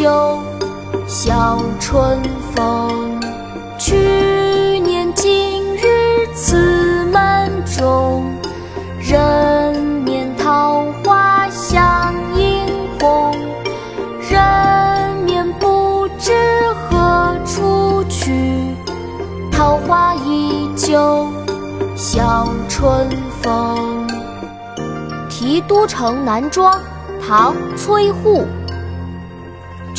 依旧笑春风。去年今日此门中，人面桃花相映红。人面不知何处去，桃花依旧笑春风。《题都城南庄》唐·崔护。